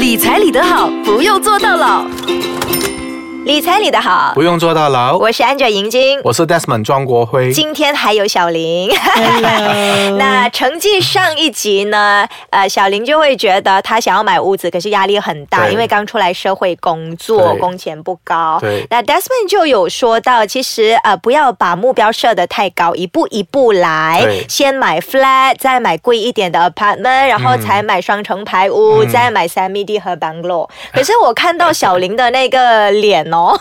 理财理得好，不用做到老。理财理得好，不用坐到牢。我是 Angel 银晶，我是 Desmond 庄国辉。今天还有小林。Hello 那成绩上一集呢，呃，小林就会觉得他想要买屋子，可是压力很大，因为刚出来社会工作，工钱不高。对那 Desmond 就有说到，其实呃，不要把目标设得太高，一步一步来，先买 flat，再买贵一点的 apartment，然后才买双层排屋，嗯再买 semi D 和 bungalow。可是我看到小林的那个脸哦，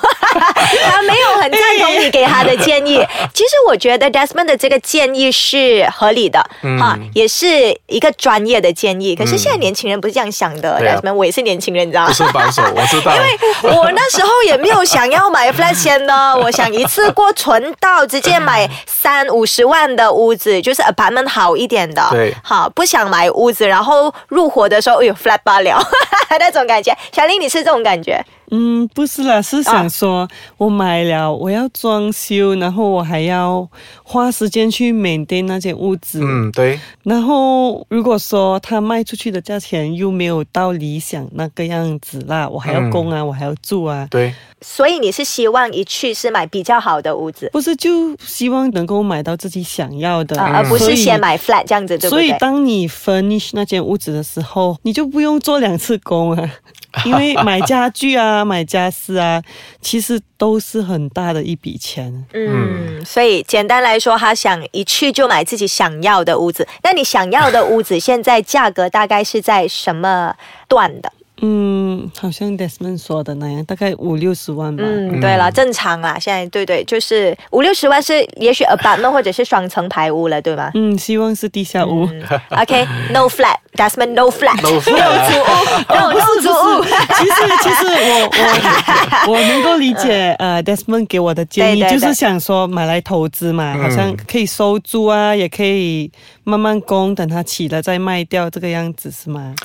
他没有很赞同你给他的建议。其实我觉得 Desmond 的这个建议是合理的，嗯哈，也是一个专业的建议。可是现在年轻人不是这样想的，Desmond，我也是年轻人，你知道吗不？是保守，我知道。因为我那时候也没有想要买 flat 先呢，我想一次过存到直接买三五十万的屋子，就是 apartment 好一点的。对好，不想买屋子，然后入伙的时候，哎呦 flat 罢了那种感觉。小林，你是这种感觉？嗯，不是啦，是想说，我买了，我要装修，然后我还要花时间去 maintain 那间屋子。嗯，对，然后如果说他卖出去的价钱又没有到理想那个样子啦，我还要供啊，我还要住啊，对，所以你是希望一去是买比较好的屋子，不是就希望能够买到自己想要的，啊，而不是先。买 flat 这样子，对不对？所以？当你 furnish 那间屋子的时候，你就不用做两次工啊，因为买家具啊、买家私啊，其实都是很大的一笔钱。嗯，所以简单来说，他想一去就买自己想要的屋子。那你想要的屋子现在价格大概是在什么段的？嗯，好像 Desmond 说的那样，大概五六十万吧。嗯，对了，正常啦，现在对对，就是五六十万是也许 apartment 或者是双层排屋了，对吗？嗯，希望是地下屋。嗯 OK，no flat，Desmond，no flat，No flat 租屋，no no 租屋。其实，其实我我我能够理解 呃 Desmond 给我的建议，对对对就是想说买来投资嘛，嗯好像可以收租啊，也可以慢慢供，等它起了再卖掉，这个样子是吗？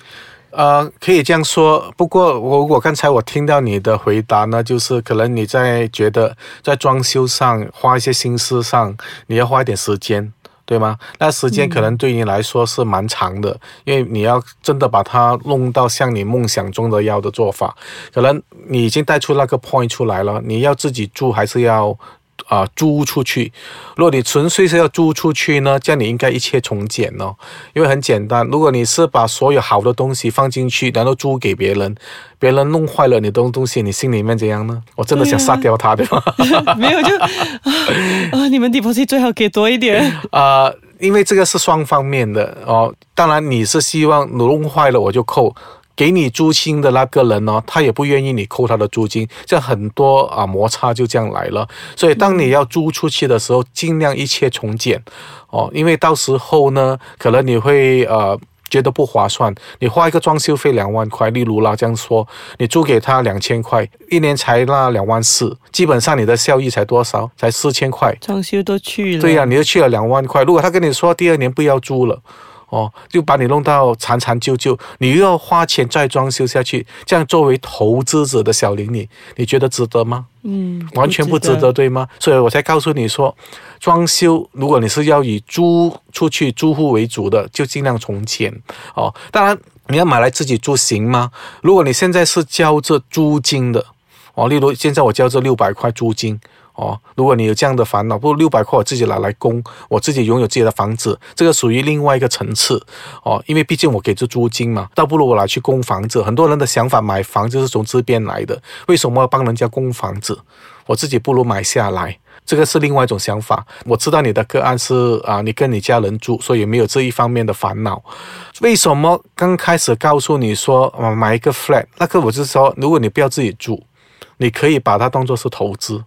呃，可以这样说。不过我我刚才我听到你的回答呢，就是可能你在觉得在装修上花一些心思上，你要花一点时间。对吗？那时间可能对你来说是蛮长的，因为你要真的把它弄到像你梦想中的要的做法，可能你已经带出那个 point 出来了。你要自己住还是要啊、租出去？如果你纯粹是要租出去呢，这样你应该一切从简哦，因为很简单。如果你是把所有好的东西放进去，然后租给别人，别人弄坏了你的东西，你心里面怎样呢？我真的想杀掉他，对吗？没有就啊啊，你们 deposit 最好给多一点。呃，因为这个是双方面的哦。当然，你是希望你弄坏了我就扣。给你租金的那个人呢，他也不愿意你扣他的租金，这样很多啊摩擦就这样来了。所以，当你要租出去的时候，尽量一切从简哦，因为到时候呢，可能你会呃。觉得不划算，你花一个装修费两万块，例如啦这样说，你租给他两千块，一年才那两万四，基本上你的效益才多少？才四千块，装修都去了，对呀、你就去了两万块。如果他跟你说第二年不要租了，哦，就把你弄到残残旧旧，你又要花钱再装修下去，这样作为投资者的小林你，你觉得值得吗？嗯，完全不值得，对吗？所以我才告诉你说，装修如果你是要以租出去租户为主的，就尽量从简哦。当然，你要买来自己住行吗？如果你现在是交着租金的哦，例如现在我交这六百块租金。哦，如果你有这样的烦恼，不如六百块我自己拿来供，我自己拥有自己的房子，这个属于另外一个层次哦。因为毕竟我给这租金嘛，倒不如我拿去供房子。很多人的想法，买房就是从这边来的，为什么要帮人家供房子？我自己不如买下来，这个是另外一种想法。我知道你的个案是啊，你跟你家人住，所以没有这一方面的烦恼。为什么刚开始告诉你说啊买一个 flat？那个我是说，如果你不要自己住，你可以把它当做是投资。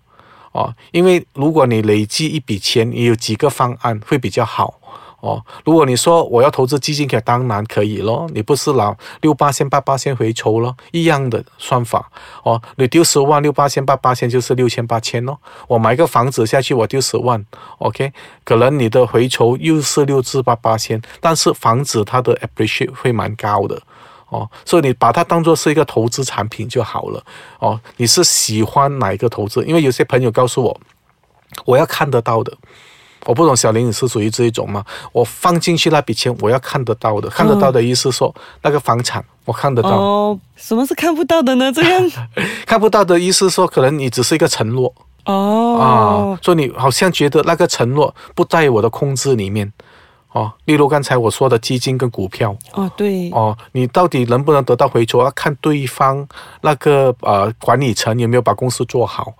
哦，因为如果你累积一笔钱，你有几个方案会比较好。哦，如果你说我要投资基金，可当然可以咯。你不是拿六八千八八千回抽咯，一样的算法。哦，你丢十万，六八千八八千就是六千八千咯。我买个房子下去，我丢十万，OK，可能你的回酬又是六至八八千，但是房子它的 appreciate 会蛮高的。哦，所以你把它当做是一个投资产品就好了。哦，你是喜欢哪一个投资？因为有些朋友告诉我，我要看得到的，我不懂小林你是属于这一种吗？我放进去那笔钱，我要看得到的，看得到的意思说、那个房产我看得到，哦，什么是看不到的呢？这样 看不到的意思说可能你只是一个承诺啊哦，，所以你好像觉得那个承诺不在我的控制里面。哦，例如刚才我说的基金跟股票，哦，对，哦，你到底能不能得到回酬，要看对方那个呃管理层有没有把公司做好。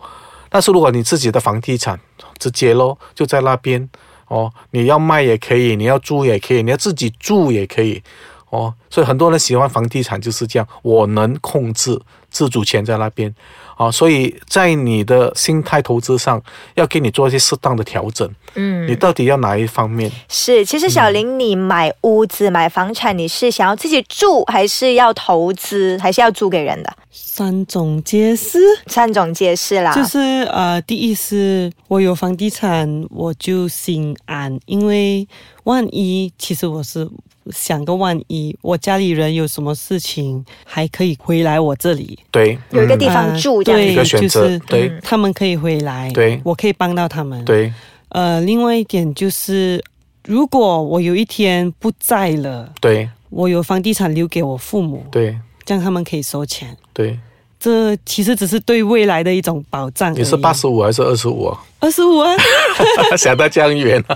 但是如果你自己的房地产直接咯，就在那边哦，你要卖也可以，你要租也可以，你要自己住也可以哦。所以很多人喜欢房地产就是这样，我能控制自主权在那边啊、哦。所以在你的心态投资上，要给你做一些适当的调整。嗯你到底要哪一方面？是，其实小林，你买屋子、买房产，你是想要自己住，还是要投资，还是要租给人的？三种皆是。三种皆是啦。就是呃，第一是我有房地产，我就心安，因为万一其实我是想个万一，我家里人有什么事情，还可以回来我这里，对，有一个地嗯方住这样对，一个选择就是对嗯他们可以回来，对我可以帮到他们。，对呃，另外一点就是，如果我有一天不在了，对我有房地产留给我父母，对这样他们可以收钱。对。这其实只是对未来的一种保障。你是八十五还是二十五啊？二十五啊？想到这样远啊！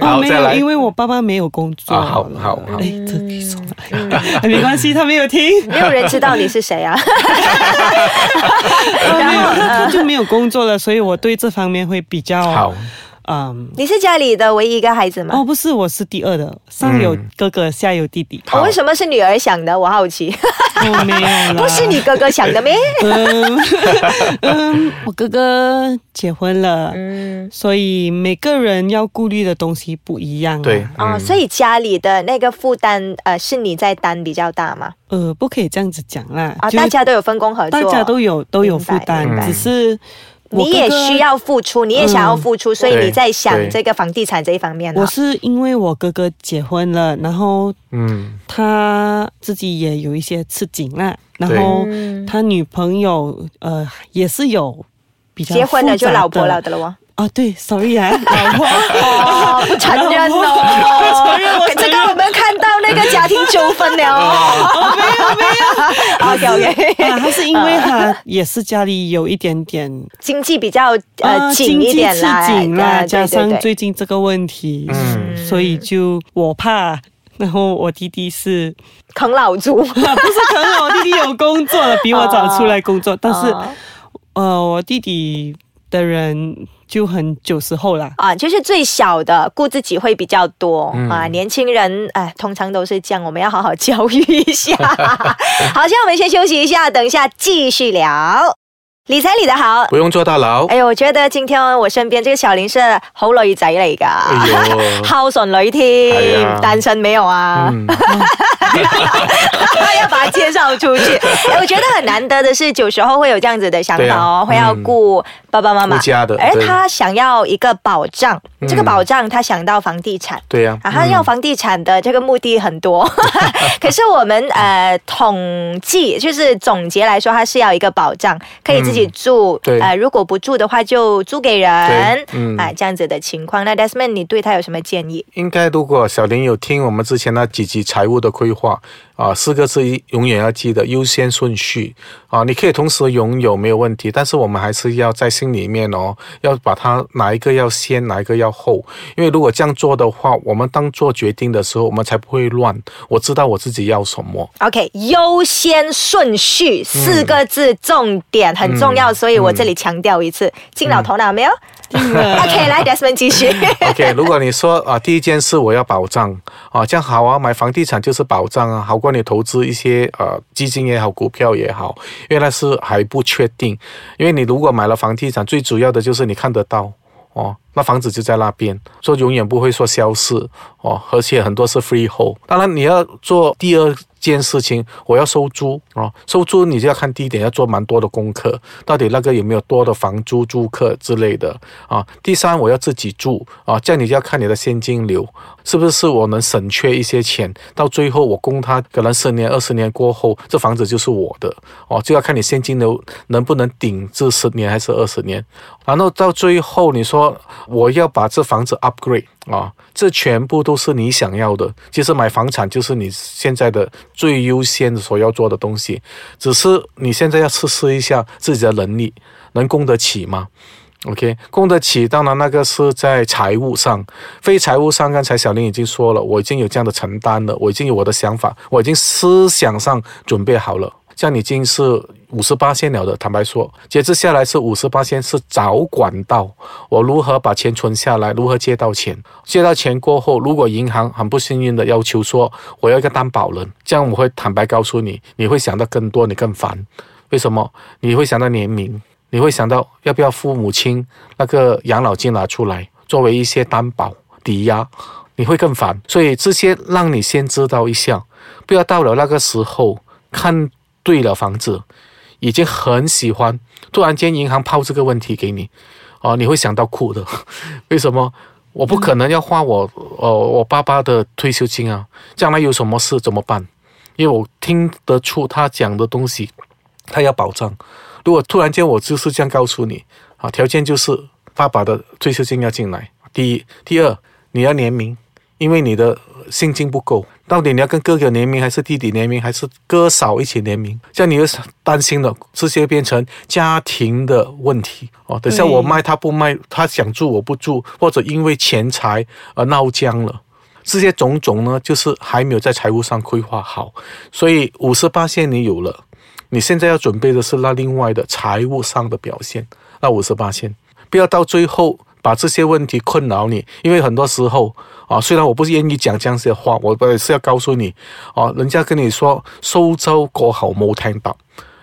哦，好，没有，再来因。为我爸爸没有工作。啊好好好哎，这可以说吗？哎没关系，他没有听。没有人知道你是谁啊？就没有工作了，所以我对这方面会比较好，嗯。你是家里的唯一一个孩子吗？哦，不是，我是第二的，上有嗯哥哥，下有弟弟。我为什么是女儿想的？我好奇，哦，没有，不是你哥哥想的咩？嗯 嗯，我哥哥结婚了，嗯，所以每个人要顾虑的东西不一样、啊。对，哦，嗯所以家里的那个负担，呃，是你在担比较大吗？呃，不可以这样子讲啦。啊，大家都有分工合作，大家都有都有负担只是我你也需。要付出，你也想要付出，所以你在想这个房地产这一方面呢我。是因为我哥哥结婚了，然后嗯，他自己也有一些吃紧啦，然后嗯他女朋友呃也是有比较结婚了就老婆了的了哦。啊，对，sorry 啊，老婆。哦，不承认承哦，纠纷了。哦。没有没有，OK OK，啊，还是因为他也是家里有一点点经济比较呃啊紧一点啦，经济吃紧啦，呃加上最近这个问题，嗯。所以就我怕，然后我弟弟是啃老族，啊，不是啃老我弟弟有工作了，比我早出来工作，但是哦呃，我弟弟的人就很九十后啦。啊，就是最小的顾自己会比较多、嗯啊，年轻人哎，通常都是这样，我们要好好教育一下。好，现在我们先休息一下，等一下继续聊。理财理得好。不用坐大牢。哎呦，我覺得今天我身邊這個小林是好女仔嚟㗎，哎呦。孝順女添，哎呀。單身沒有啊？嗯，要把他介紹出去。哎，我覺得很難得的是，有時候會有這樣子的想法哦，會要顧爸爸媽媽，家的對而他想要一個保障，嗯。這個保障他想到房地產。对呀、啊，他要房地產的這個目的很多，可是我們呃統計就是總結來說，他是要一個保障，可以自己住，對呃如果不住的话就租给人，嗯啊、这样子的情况。那 Desmond，你对他有什么建议？应该如果小林有听我们之前那几集财务的规划啊，四个字永远要记得优先顺序啊。你可以同时拥有没有问题，但是我们还是要在心里面哦，要把它哪一个要先，哪一个要后。因为如果这样做的话，我们当做决定的时候，我们才不会乱。我知道我自己要什么。OK，优先顺序四个字，重点很重要，所以我这里强调一次，進了頭腦沒有 OK，来 Desmond 继续。OK，如果你说啊，第一件事我要保障啊，这样好啊，买房地产就是保障啊，好过你投资一些呃基金也好，股票也好，因为那是还不确定。因为你如果买了房地产，最主要的就是你看得到哦，那房子就在那边，说永远不会说消失哦，而且很多是 freehold。当然你要做第二。件事情，我要收租哦，收租你就要看第一点，要做蛮多的功课，到底那个有没有多的房租租客之类的啊。第三，我要自己住啊，这样你就要看你的现金流是不是我能省缺一些钱，到最后我供他可能十年、二十年过后，这房子就是我的哦，就要看你现金流能不能顶这十年还是二十年。然后到最后你说我要把这房子 upgrade 啊，这全部都是你想要的。其实买房产就是你现在的最优先所要做的东西，只是你现在要测试一下自己的能力，能供得起吗？OK，供得起，当然那个是在财务上，非财务上，刚才小林已经说了，我已经有这样的承担了，我已经有我的想法，我已经思想上准备好了。这样已经是五十八线了的，坦白说，接着下来是五十八线，是找管道，我如何把钱存下来，如何借到钱，借到钱过后，如果银行很不幸运的要求说我要一个担保人，这样我会坦白告诉你，你会想到更多，你更烦，为什么？你会想到年龄，你会想到要不要父母亲那个养老金拿出来作为一些担保抵押，你会更烦，所以这些让你先知道一下，不要到了那个时候看。对了，房子已经很喜欢，突然间银行抛这个问题给你，哦，你会想到哭的。为什么？我不可能要花我呃我爸爸的退休金啊，将来有什么事怎么办？因为我听得出他讲的东西，他要保障。如果突然间我就是这样告诉你啊，条件就是爸爸的退休金要进来。第一，第二，你要联名，因为你的现金不够。到底你要跟哥哥联名，还是弟弟联名，还是哥嫂一起联名？这样你会担心了，这些变成家庭的问题哦。等下我卖他不卖，他想住我不住，或者因为钱财而闹僵了，这些种种呢，就是还没有在财务上规划好。所以五十八线你有了，你现在要准备的是那另外的财务上的表现。那五十八线，不要到最后。把这些问题困扰你，因为很多时候啊，虽然我不是愿意讲这样子的话，我也是要告诉你啊，人家跟你说收州过好冇听到，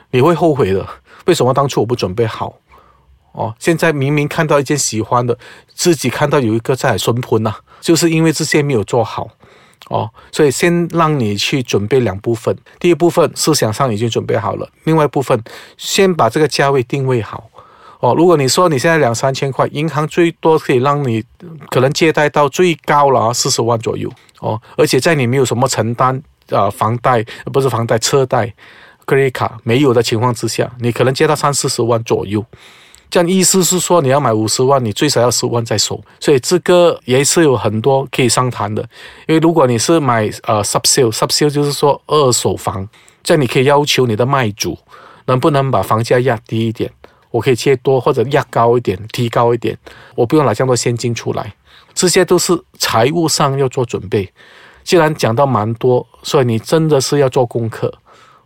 你会后悔的。为什么当初我不准备好？哦，现在明明看到一件喜欢的，自己看到有一个在顺盆呐，就是因为这些没有做好哦，所以先让你去准备两部分，第一部分思想上已经准备好了，另外一部分先把这个价位定位好。哦，如果你说你现在两三千块，银行最多可以让你可能借贷到最高了啊四十万左右哦，而且在你没有什么承担啊房贷不是房贷车贷，credit 卡没有的情况之下，你可能借到三四十万左右。这样意思是说你要买五十万，你最少要十万在手，所以这个也是有很多可以商谈的。因为如果你是买呃 sub sale，sub sale 就是说二手房，这样你可以要求你的卖主能不能把房价压低一点。我可以切多或者压高一点，提高一点，我不用拿这么多现金出来，这些都是财务上要做准备。既然讲到蛮多，所以你真的是要做功课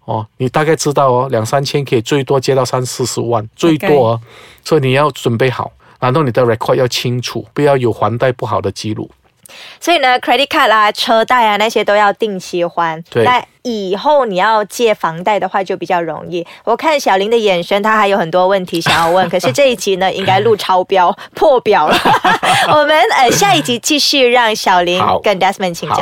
哦。你大概知道哦，两三千可以最多接到三四十万，最多哦。所以你要准备好，然后你的 record 要清楚，不要有还贷不好的记录。所以呢，credit card 啊、车贷啊那些都要定期还。对。那以后你要借房贷的话就比较容易。我看小林的眼神，他还有很多问题想要问。可是这一集呢，应该录超标破表了。我们呃下一集继续让小林跟 Desmond 请教。